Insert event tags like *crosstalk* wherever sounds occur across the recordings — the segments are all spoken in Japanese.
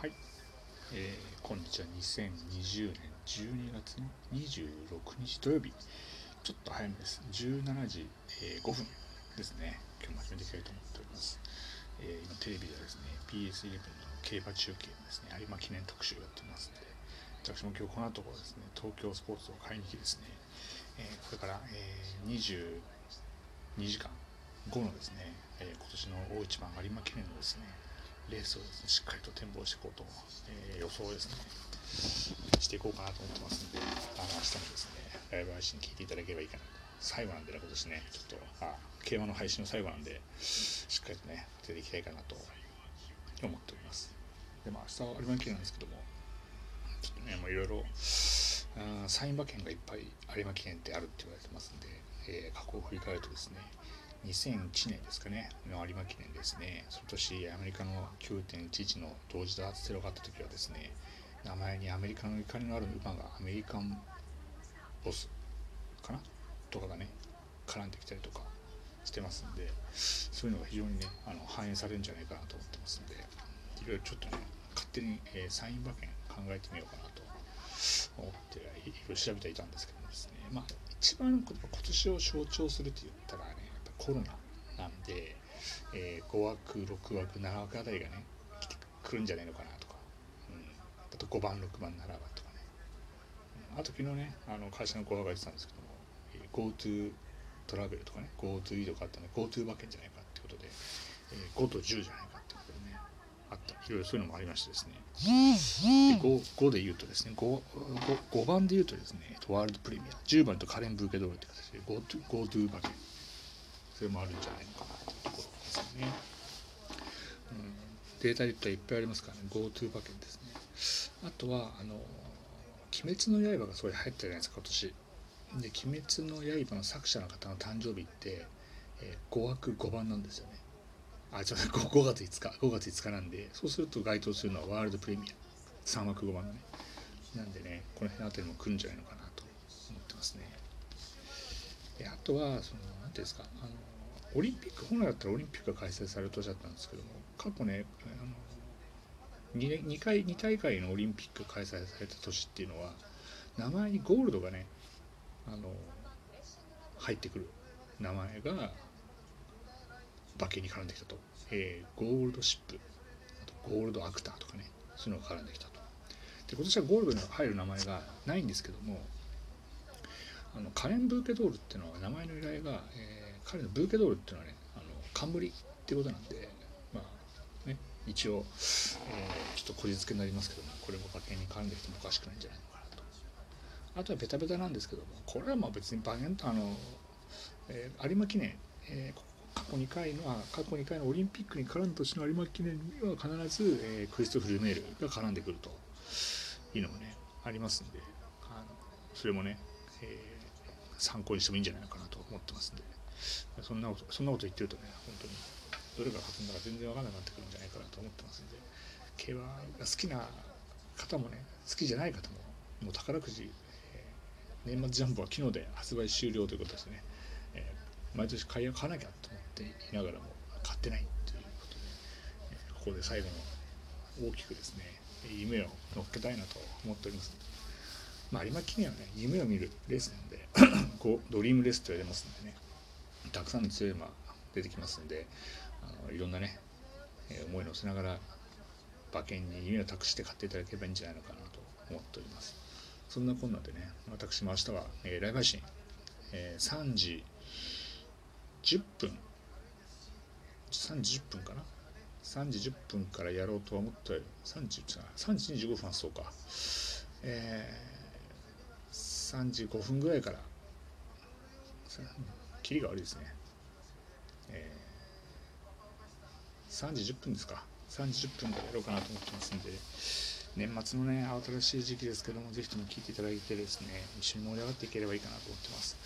はい、えー、今日は2020年12月の26日土曜日。ちょっと早めです。17時、えー、5分ですね。今日も始めていきたいと思っております、えー、今テレビではですね PS11 の競馬中継ですね。有馬記念特集をやってますので私も今日この後ですね東京スポーツを買いに来ですね、えー、これから、えー、22時間後のですね、え、今年の大一番有馬記念のですねレースをですねしっかりと展望していこうと、えー、予想をですね。していこうかなと思ってますんであの明日もですねライブ配信聞いていただければいいかなと。最後なんでね今年ねちょっとあ競馬の配信の最後なんでしっかりとね当てていきたいかなと思っております。でも明日は有馬記念なんですけどもちょっとねもういろいろサイン馬券がいっぱい有馬記念ってあるって言われてますんで、えー、過去を振り返るとですね2001年ですかね。の有馬記念ですね。その年アメリカの9.11の同時多発テロがあった時はですね名前にアメリカのゆかりのある馬がアメリカンボスかな？とかがね絡んできたりとかしてますんでそういうのが非常にねあの反映されるんじゃないかなと思ってますんでいろいろちょっとね勝手に、えー、サイン馬券考えてみようかなと思っていろいろ調べていたんですけどもですねまあ一番今年を象徴するって言ったらねコロナなんで、えー、5枠6枠7枠あたりがね来てくるんじゃないのかなとか、うん、あと5番6番7番とかね、あと昨日ねあの会社の子が言ってたんですけども、えー、GoTo トラベルとかね GoTo 移動があったので GoTo 馬券じゃないかってことで、えー、5と10じゃないかってことでねあった。いろいろそういうのもありましてですね。で 5, 5で言うとですね 5, 5, 5番で言うとですねワールドプレミア10番とカレンブーケドールって形で GoTo, GoTo 馬券。それもあるんじゃないのかなというところですね。うん、データで言ったらいっぱいありますからね GoTo 馬券ですね。あとはあの「鬼滅の刃」がすごい入ったじゃないですか今年。で「鬼滅の刃」の作者の方の誕生日って、えー、5枠5番なんですよね。あ、ちょっと 5, 月5日、5月5日なんで、そうすると該当するのはワールドプレミア。3枠5番のね。なんでね、この辺あたりも来るんじゃないのかなと思ってますね。であとは、その、何ていうんですか、あの、オリンピック本来だったらオリンピックが開催される年だったんですけども過去ねあの 2, 2, 回2大会のオリンピック開催された年っていうのは名前にゴールドがねあの入ってくる。名前が馬券に絡んできたと、えー、ゴールドシップ。あとゴールドアクターとかねそういうのが絡んできたと。で今年はゴールドに入る名前がないんですけどもあのカレン・ブーケドールっていうのは名前の由来が、えー彼のブーケドールっていうのはねあの冠っていうことなんでまあね一応、えー、ちょっとこじつけになりますけどもこれも馬券に絡んできてもおかしくないんじゃないのかなとあとはベタベタなんですけどもこれはまあ別に馬券とあの、えー、有馬記念、えー過去2回のあ過去2回のオリンピックに絡んだ年の有馬記念には必ず、えー、クリストフ・ルメールが絡んでくるというのもねありますんであのそれもね、えー、参考にしてもいいんじゃないかなと思ってますんで。そんなことそんなこと言ってるとね本当に。どれが勝つんだか全然分からなくなってくるんじゃないかなと思ってますんで。競馬が好きな方もね好きじゃない方ももう宝くじ、えー、年末ジャンボは昨日で発売終了ということですね、えー、毎年買い買わなきゃと思っていながらも買ってないということで、えー、ここで最後の大きくですね夢を乗っけたいなと思っております。まあ有馬記念はね夢を見るレースなのでこうドリームレースと言われますんでね。たくさんの強い馬出てきますのであのいろんなね、え思い乗せながら馬券に夢を託して買っていただければいいんじゃないのかなと思っております。そんなこんなでね私も明日は、えー、ライブ配信、えー、3時10分3時10分かな？3時10分からやろうとは思ったよ3時3時25分そうか。えー、3時5分ぐらいからキリが悪いですね、えー、3時10分ですか。3時10分からやろうかなと思ってますんで年末のね慌ただしい時期ですけどもぜひとも聞いていただいてですね一緒に盛り上がっていければいいかなと思ってます。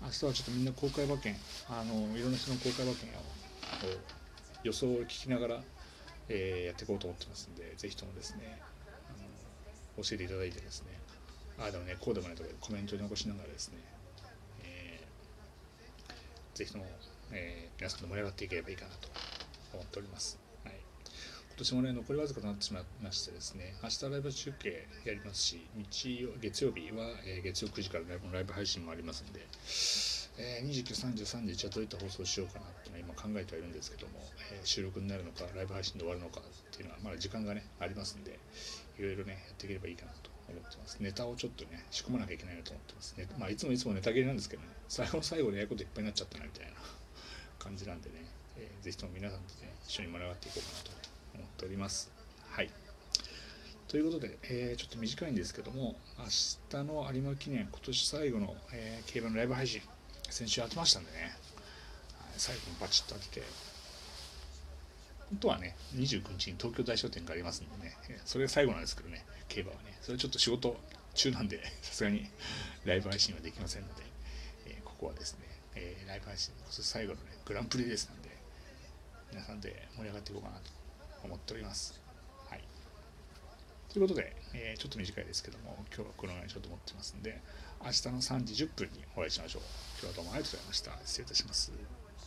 明日はちょっとみんな公開馬券あのいろんな人の公開馬券を予想を聞きながら、えー、やっていこうと思ってますんでぜひともですねあの教えていただいてですね。ああでもねこうでもないとかコメントに残しながらですねぜひとも、えー、皆さんと盛り上がっていければいいかなと思っております。はい、今年もね残りわずかとなってしまいましてですね明日ライブ中継やりますし日曜月曜日は、えー、月曜9時からライブライブ配信もありますんで、えー、2933でじゃあどういった放送しようかなっていうのは今考えてはいるんですけども、えー、収録になるのかライブ配信で終わるのかっていうのはまだ時間がねありますんでいろいろねやっていければいいかなと思ってます。ネタをちょっとね仕込まなきゃいけないなと思ってます。ねまあいつもいつもネタ切れなんですけどね。最後の最後にやることいっぱいになっちゃったなみたいな *laughs* 感じなんでね、えー、ぜひとも皆さんとね一緒に盛り上がっていこうかなと思っております。はい。ということで、えー、ちょっと短いんですけども明日の有馬記念今年最後の、えー、競馬のライブ配信先週当てましたんでね。最後にバチッと当てて本当はね29日に東京大商店がありますんでねそれが最後なんですけどね競馬はね。それちょっと仕事中なんで *laughs* さすがにライブ配信はできませんので、えー、ここはですね、えー、ライブ配信そして最後のねグランプリですなんで皆さんで盛り上がっていこうかなと思っております。はい。ということで、えー、ちょっと短いですけども今日はこのぐらいにしようと思ってますんで明日の3時10分にお会いしましょう。今日はどうもありがとうございました。失礼いたします。